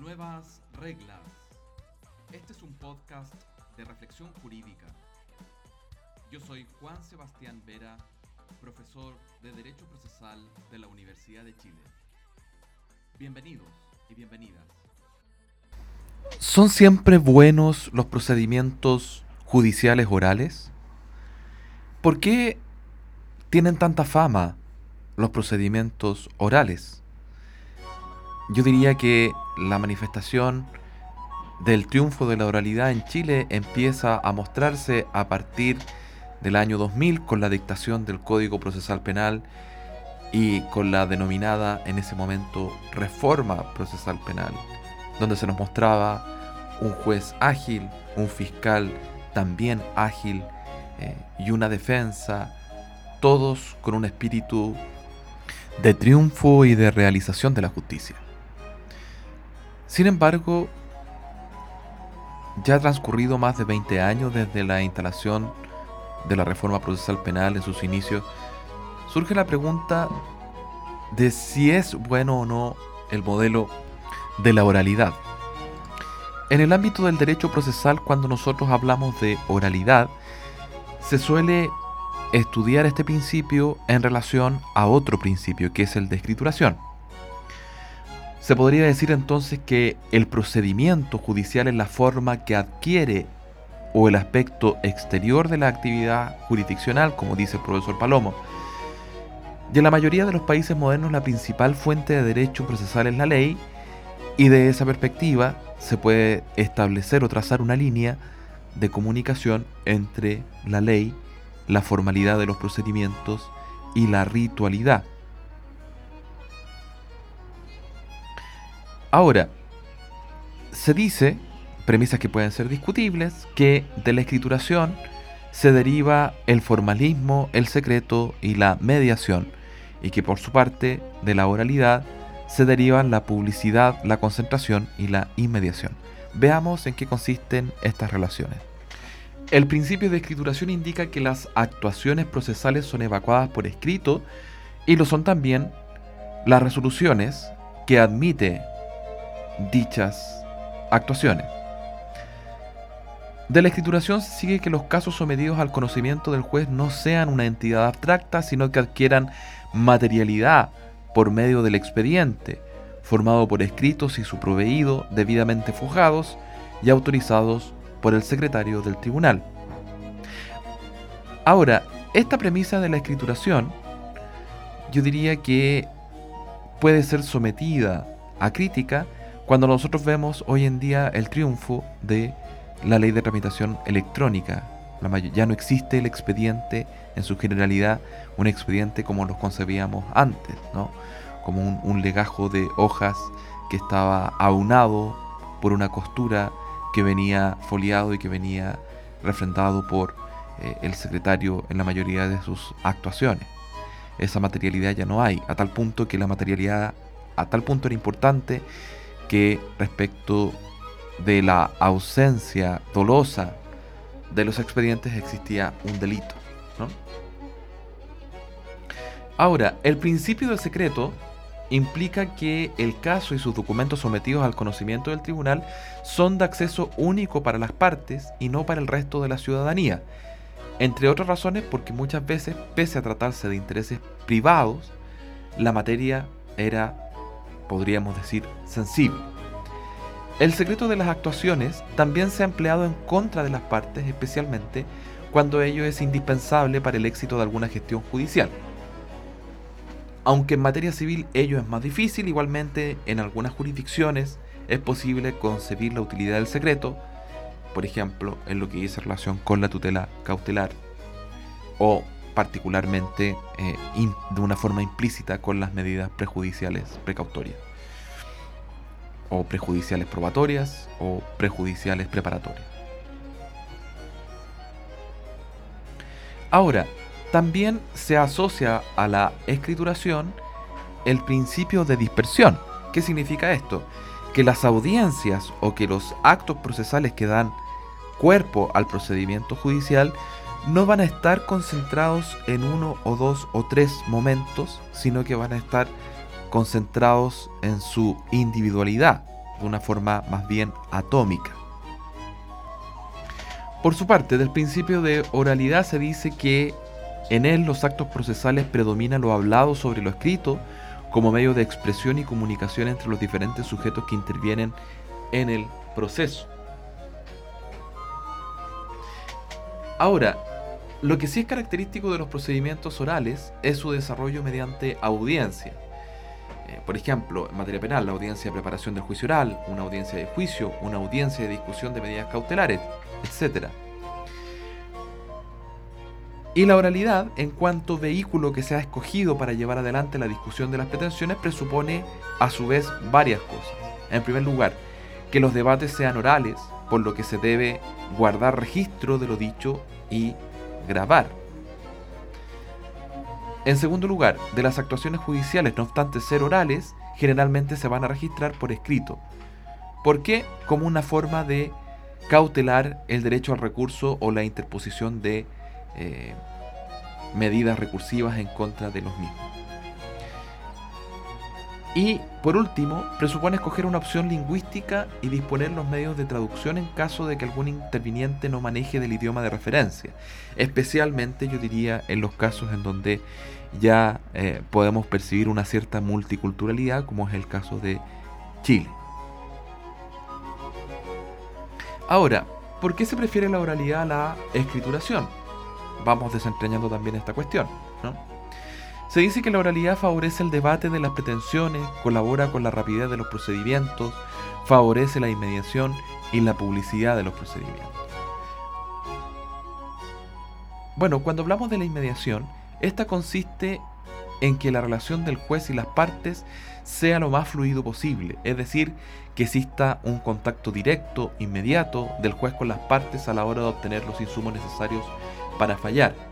Nuevas reglas. Este es un podcast de reflexión jurídica. Yo soy Juan Sebastián Vera, profesor de Derecho Procesal de la Universidad de Chile. Bienvenidos y bienvenidas. ¿Son siempre buenos los procedimientos judiciales orales? ¿Por qué tienen tanta fama los procedimientos orales? Yo diría que la manifestación del triunfo de la oralidad en Chile empieza a mostrarse a partir del año 2000 con la dictación del Código Procesal Penal y con la denominada en ese momento reforma procesal penal, donde se nos mostraba un juez ágil, un fiscal también ágil eh, y una defensa, todos con un espíritu de triunfo y de realización de la justicia. Sin embargo, ya ha transcurrido más de 20 años desde la instalación de la reforma procesal penal en sus inicios, surge la pregunta de si es bueno o no el modelo de la oralidad. En el ámbito del derecho procesal, cuando nosotros hablamos de oralidad, se suele estudiar este principio en relación a otro principio, que es el de escrituración. Se podría decir entonces que el procedimiento judicial es la forma que adquiere o el aspecto exterior de la actividad jurisdiccional, como dice el profesor Palomo. Y en la mayoría de los países modernos la principal fuente de derecho procesal es la ley, y de esa perspectiva se puede establecer o trazar una línea de comunicación entre la ley, la formalidad de los procedimientos y la ritualidad. Ahora, se dice, premisas que pueden ser discutibles, que de la escrituración se deriva el formalismo, el secreto y la mediación, y que por su parte de la oralidad se derivan la publicidad, la concentración y la inmediación. Veamos en qué consisten estas relaciones. El principio de escrituración indica que las actuaciones procesales son evacuadas por escrito y lo son también las resoluciones que admite dichas actuaciones. De la escrituración sigue que los casos sometidos al conocimiento del juez no sean una entidad abstracta, sino que adquieran materialidad por medio del expediente, formado por escritos y su proveído debidamente fujados y autorizados por el secretario del tribunal. Ahora, esta premisa de la escrituración, yo diría que puede ser sometida a crítica cuando nosotros vemos hoy en día el triunfo de la ley de tramitación electrónica. Ya no existe el expediente en su generalidad, un expediente como los concebíamos antes, ¿no? como un, legajo de hojas que estaba aunado por una costura que venía foliado y que venía refrendado por eh, el secretario en la mayoría de sus actuaciones. Esa materialidad ya no hay, a tal punto que la materialidad a tal punto era importante que respecto de la ausencia dolosa de los expedientes existía un delito. Ahora, el principio del secreto implica que el caso y sus documentos sometidos al conocimiento del tribunal son de acceso único para las partes y no para el resto de la ciudadanía. Entre otras razones porque muchas veces, pese a tratarse de intereses privados, la materia era podríamos decir, sensible. El secreto de las actuaciones también se ha empleado en contra de las partes, especialmente cuando ello es indispensable para el éxito de alguna gestión judicial. Aunque en materia civil ello es más difícil, igualmente en algunas jurisdicciones es posible concebir la utilidad del secreto, por ejemplo, en lo que dice relación con la tutela cautelar o particularmente eh, de una forma implícita con las medidas prejudiciales precautorias o prejudiciales probatorias o prejudiciales preparatorias. Ahora, también se asocia a la escrituración el principio de dispersión. ¿Qué significa esto? Que las audiencias o que los actos procesales que dan cuerpo al procedimiento judicial no van a estar concentrados en uno o dos o tres momentos, sino que van a estar concentrados en su individualidad, de una forma más bien atómica. Por su parte, del principio de oralidad se dice que en él los actos procesales predominan lo hablado sobre lo escrito como medio de expresión y comunicación entre los diferentes sujetos que intervienen en el proceso. Ahora, lo que sí es característico de los procedimientos orales es su desarrollo mediante audiencia. Por ejemplo, en materia penal, la audiencia de preparación del juicio oral, una audiencia de juicio, una audiencia de discusión de medidas cautelares, etc. Y la oralidad, en cuanto vehículo que se ha escogido para llevar adelante la discusión de las pretensiones, presupone a su vez varias cosas. En primer lugar, que los debates sean orales, por lo que se debe guardar registro de lo dicho y grabar. En segundo lugar, de las actuaciones judiciales, no obstante ser orales, generalmente se van a registrar por escrito. ¿Por qué? Como una forma de cautelar el derecho al recurso o la interposición de eh, medidas recursivas en contra de los mismos. Y por último, presupone escoger una opción lingüística y disponer los medios de traducción en caso de que algún interviniente no maneje del idioma de referencia. Especialmente yo diría en los casos en donde ya eh, podemos percibir una cierta multiculturalidad, como es el caso de Chile. Ahora, ¿por qué se prefiere la oralidad a la escrituración? Vamos desentrañando también esta cuestión. Se dice que la oralidad favorece el debate de las pretensiones, colabora con la rapidez de los procedimientos, favorece la inmediación y la publicidad de los procedimientos. Bueno, cuando hablamos de la inmediación, esta consiste en que la relación del juez y las partes sea lo más fluido posible, es decir, que exista un contacto directo, inmediato del juez con las partes a la hora de obtener los insumos necesarios para fallar.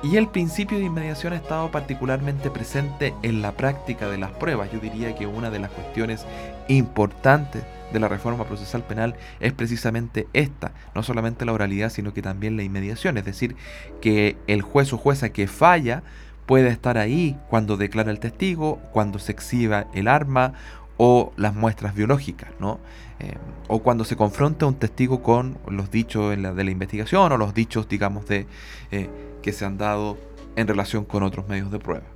Y el principio de inmediación ha estado particularmente presente en la práctica de las pruebas. Yo diría que una de las cuestiones importantes de la reforma procesal penal es precisamente esta, no solamente la oralidad, sino que también la inmediación, es decir, que el juez o jueza que falla puede estar ahí cuando declara el testigo, cuando se exhiba el arma o las muestras biológicas, ¿no? Eh, o cuando se confronta un testigo con los dichos de la investigación o los dichos, digamos, de eh, que se han dado en relación con otros medios de prueba.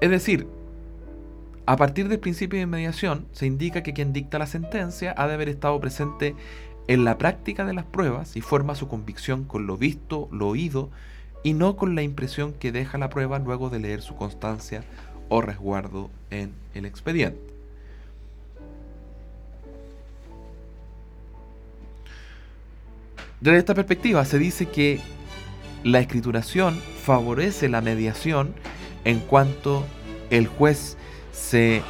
Es decir, a partir del principio de inmediación se indica que quien dicta la sentencia ha de haber estado presente en la práctica de las pruebas y forma su convicción con lo visto, lo oído y no con la impresión que deja la prueba luego de leer su constancia o resguardo en el expediente. Desde esta perspectiva se dice que la escrituración favorece la mediación en cuanto el juez se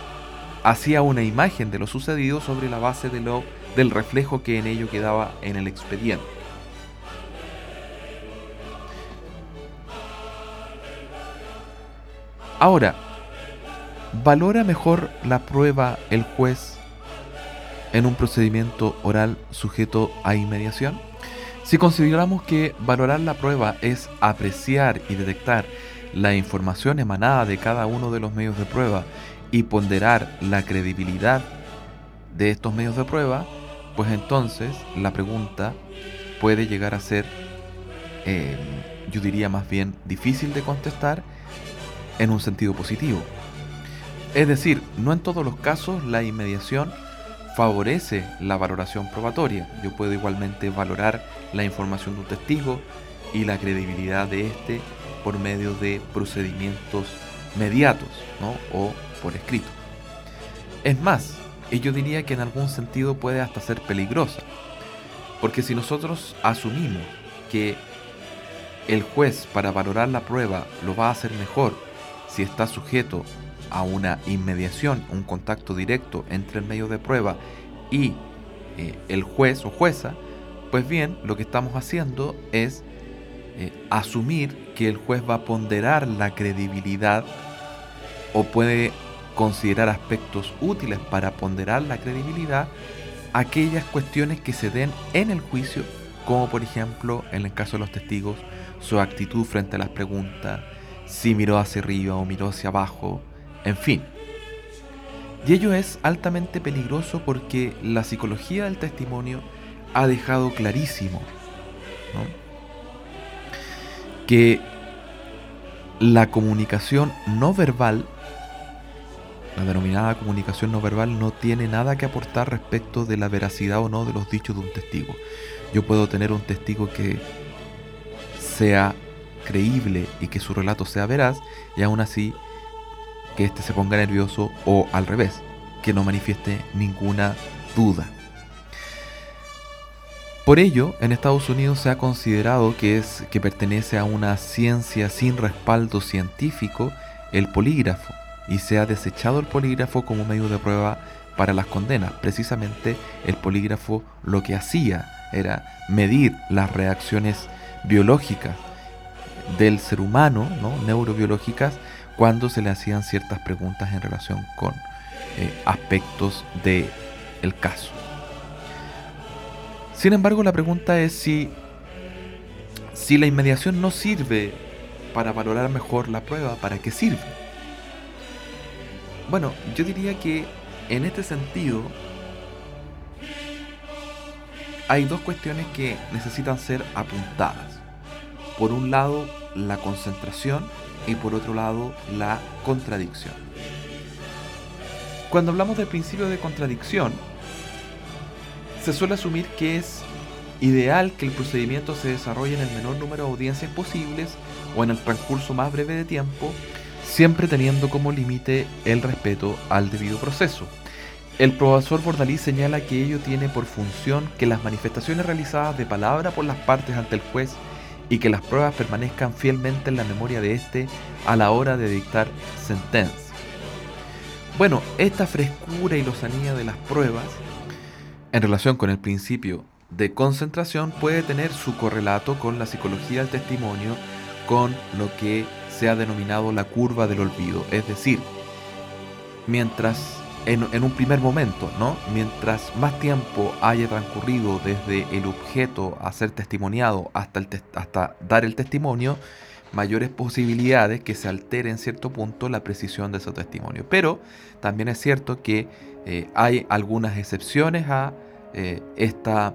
hacía una imagen de lo sucedido sobre la base de lo, del reflejo que en ello quedaba en el expediente. Ahora, ¿valora mejor la prueba el juez en un procedimiento oral sujeto a inmediación? Si consideramos que valorar la prueba es apreciar y detectar la información emanada de cada uno de los medios de prueba y ponderar la credibilidad de estos medios de prueba, pues entonces la pregunta puede llegar a ser, eh, yo diría más bien, difícil de contestar en un sentido positivo. Es decir, no en todos los casos la inmediación favorece la valoración probatoria. Yo puedo igualmente valorar la información de un testigo y la credibilidad de éste por medio de procedimientos mediatos o por escrito. Es más, yo diría que en algún sentido puede hasta ser peligrosa, porque si nosotros asumimos que el juez para valorar la prueba lo va a hacer mejor si está sujeto a una inmediación, un contacto directo entre el medio de prueba y eh, el juez o jueza, pues bien, lo que estamos haciendo es eh, asumir que el juez va a ponderar la credibilidad o puede considerar aspectos útiles para ponderar la credibilidad aquellas cuestiones que se den en el juicio, como por ejemplo en el caso de los testigos, su actitud frente a las preguntas, si miró hacia arriba o miró hacia abajo, en fin. Y ello es altamente peligroso porque la psicología del testimonio ha dejado clarísimo que la comunicación no verbal, la denominada comunicación no verbal, no tiene nada que aportar respecto de la veracidad o no de los dichos de un testigo. Yo puedo tener un testigo que sea creíble y que su relato sea veraz y aún así que éste se ponga nervioso o al revés, que no manifieste ninguna duda. Por ello, en Estados Unidos se ha considerado que es que pertenece a una ciencia sin respaldo científico el polígrafo y se ha desechado el polígrafo como medio de prueba para las condenas. Precisamente el polígrafo lo que hacía era medir las reacciones biológicas del ser humano, ¿no? neurobiológicas, cuando se le hacían ciertas preguntas en relación con eh, aspectos del el caso. Sin embargo, la pregunta es si, si la inmediación no sirve para valorar mejor la prueba, ¿para qué sirve? Bueno, yo diría que en este sentido hay dos cuestiones que necesitan ser apuntadas. Por un lado, la concentración y por otro lado, la contradicción. Cuando hablamos del principio de contradicción, se suele asumir que es ideal que el procedimiento se desarrolle en el menor número de audiencias posibles o en el transcurso más breve de tiempo, siempre teniendo como límite el respeto al debido proceso. El profesor Bordalí señala que ello tiene por función que las manifestaciones realizadas de palabra por las partes ante el juez y que las pruebas permanezcan fielmente en la memoria de éste a la hora de dictar sentencia. Bueno, esta frescura y lozanía de las pruebas en relación con el principio de concentración puede tener su correlato con la psicología del testimonio, con lo que se ha denominado la curva del olvido. Es decir, mientras en, un primer momento, ¿no? Mientras más tiempo haya transcurrido desde el objeto a ser testimoniado hasta, dar el testimonio, mayores posibilidades que se altere en cierto punto la precisión de ese testimonio. Pero también es cierto que eh, hay algunas excepciones a eh, esta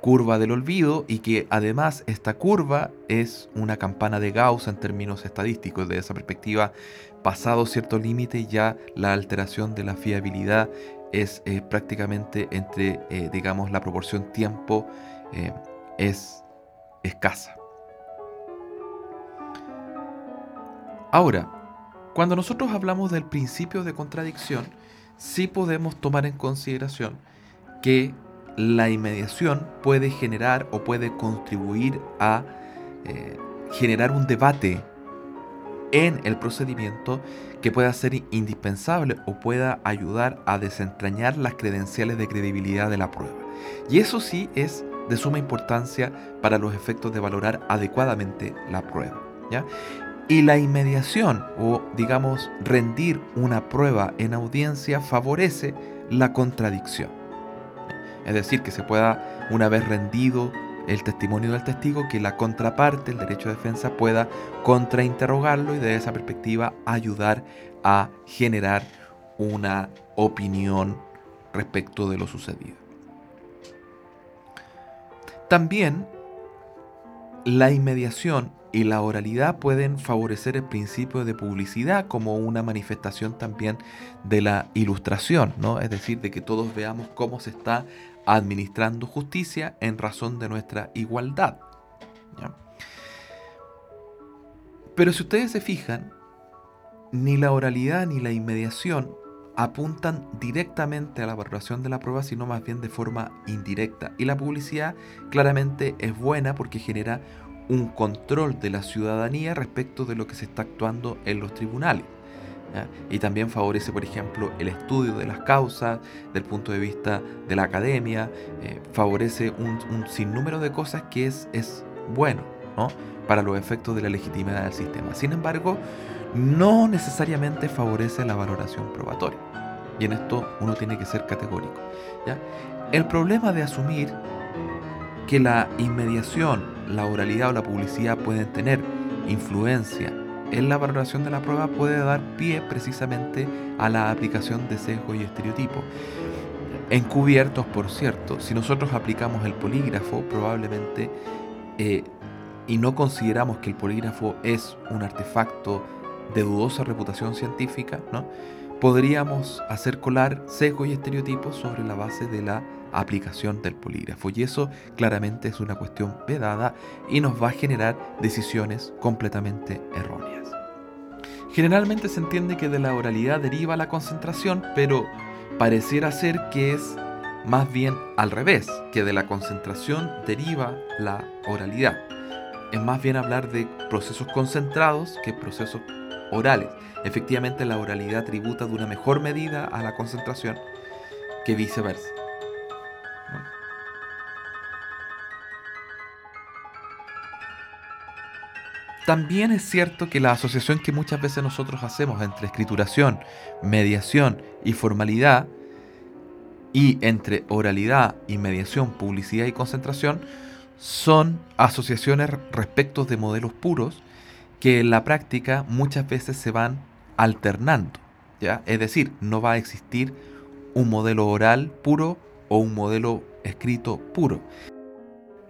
curva del olvido y que además esta curva es una campana de Gauss en términos estadísticos. De esa perspectiva, pasado cierto límite ya la alteración de la fiabilidad es eh, prácticamente entre, digamos, la proporción tiempo es escasa. Ahora, cuando nosotros hablamos del principio de contradicción, sí podemos tomar en consideración que la inmediación puede generar o puede contribuir a eh, generar un debate en el procedimiento que pueda ser indispensable o pueda ayudar a desentrañar las credenciales de credibilidad de la prueba. Y eso sí es de suma importancia para los efectos de valorar adecuadamente la prueba. ¿ya? Y la inmediación o digamos rendir una prueba en audiencia favorece la contradicción. Es decir, que se pueda, una vez rendido el testimonio del testigo, que la contraparte, el derecho de defensa, pueda contrainterrogarlo y de esa perspectiva ayudar a generar una opinión respecto de lo sucedido. También la inmediación y la oralidad pueden favorecer el principio de publicidad como una manifestación también de la ilustración, ¿no? Es decir, de que todos veamos cómo se está administrando justicia en razón de nuestra igualdad. Pero si ustedes se fijan, ni la oralidad ni la inmediación apuntan directamente a la valoración de la prueba, sino más bien de forma indirecta. Y la publicidad claramente es buena porque genera un control de la ciudadanía respecto de lo que se está actuando en los tribunales. Y también favorece, por ejemplo, el estudio de las causas del punto de vista de la academia, eh, favorece un, sinnúmero de cosas que es, es bueno ¿no? para los efectos de la legitimidad del sistema. Sin embargo, no necesariamente favorece la valoración probatoria. Y en esto uno tiene que ser categórico. ¿ya? El problema de asumir que la inmediación, la oralidad o la publicidad pueden tener influencia en la valoración de la prueba puede dar pie precisamente a la aplicación de sesgo y estereotipo. Encubiertos, por cierto, si nosotros aplicamos el polígrafo, probablemente, eh, y no consideramos que el polígrafo es un artefacto de dudosa reputación científica, ¿no? podríamos hacer colar sesgo y estereotipos sobre la base de la aplicación del polígrafo. Y eso claramente es una cuestión vedada y nos va a generar decisiones completamente erróneas. Generalmente se entiende que de la oralidad deriva la concentración, pero pareciera ser que es más bien al revés, que de la concentración deriva la oralidad. Es más bien hablar de procesos concentrados que procesos orales. Efectivamente, la oralidad tributa de una mejor medida a la concentración que viceversa. También es cierto que la asociación que muchas veces nosotros hacemos entre escrituración, mediación y formalidad, y entre oralidad y mediación, publicidad y concentración, son asociaciones respecto de modelos puros que en la práctica muchas veces se van alternando. ¿ya? Es decir, no va a existir un modelo oral puro o un modelo escrito puro.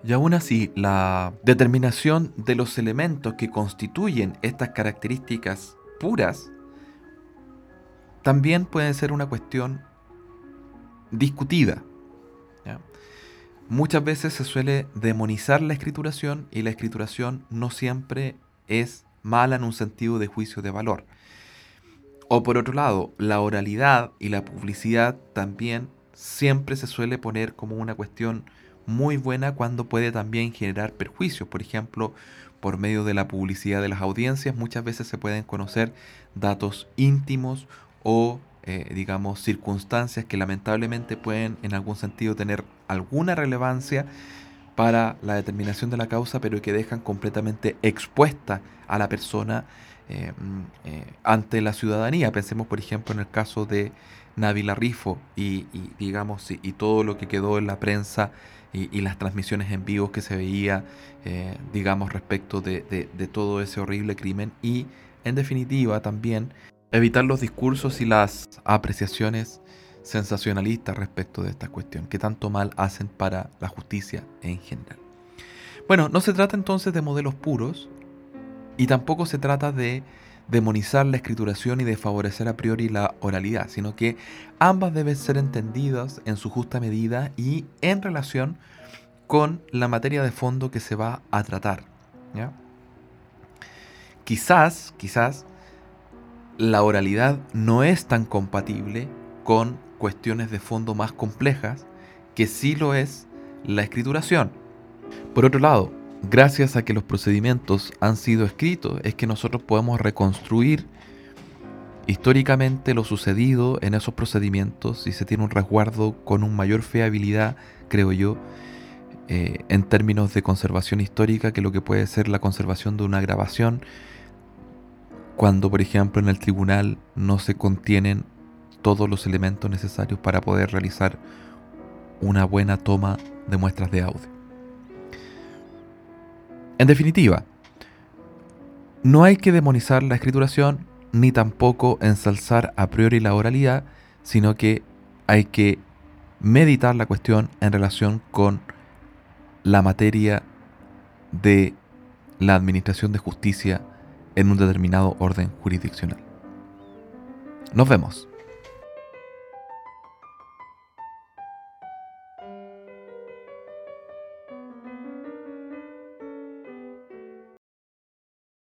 Y aún así, la determinación de los elementos que constituyen estas características puras también puede ser una cuestión discutida. Muchas veces se suele demonizar la escrituración y la escrituración no siempre es mala en un sentido de juicio de valor. O por otro lado, la oralidad y la publicidad también siempre se suele poner como una cuestión muy buena cuando puede también generar perjuicios. Por ejemplo, por medio de la publicidad de las audiencias muchas veces se pueden conocer datos íntimos o, eh, digamos, circunstancias que lamentablemente pueden en algún sentido tener alguna relevancia para la determinación de la causa, pero que dejan completamente expuesta a la persona eh, mm, eh, ante la ciudadanía. Pensemos, por ejemplo, en el caso de Navila Rifo y, digamos, y, todo lo que quedó en la prensa y, las transmisiones en vivo que se veía, eh, digamos, respecto de, de todo ese horrible crimen. Y, en definitiva, también evitar los discursos y las apreciaciones sensacionalistas respecto de esta cuestión, que tanto mal hacen para la justicia en general. Bueno, no se trata entonces de modelos puros y tampoco se trata de demonizar la escrituración y de favorecer a priori la oralidad, sino que ambas deben ser entendidas en su justa medida y en relación con la materia de fondo que se va a tratar. Quizás, quizás, la oralidad no es tan compatible con cuestiones de fondo más complejas, que sí lo es la escrituración. Por otro lado, gracias a que los procedimientos han sido escritos, es que nosotros podemos reconstruir históricamente lo sucedido en esos procedimientos y se tiene un resguardo con un mayor fiabilidad, creo yo, eh, en términos de conservación histórica que lo que puede ser la conservación de una grabación cuando, por ejemplo, en el tribunal no se contienen todos los elementos necesarios para poder realizar una buena toma de muestras de audio. En definitiva, no hay que demonizar la escrituración ni tampoco ensalzar a priori la oralidad, sino que hay que meditar la cuestión en relación con la materia de la administración de justicia en un determinado orden jurisdiccional. Nos vemos.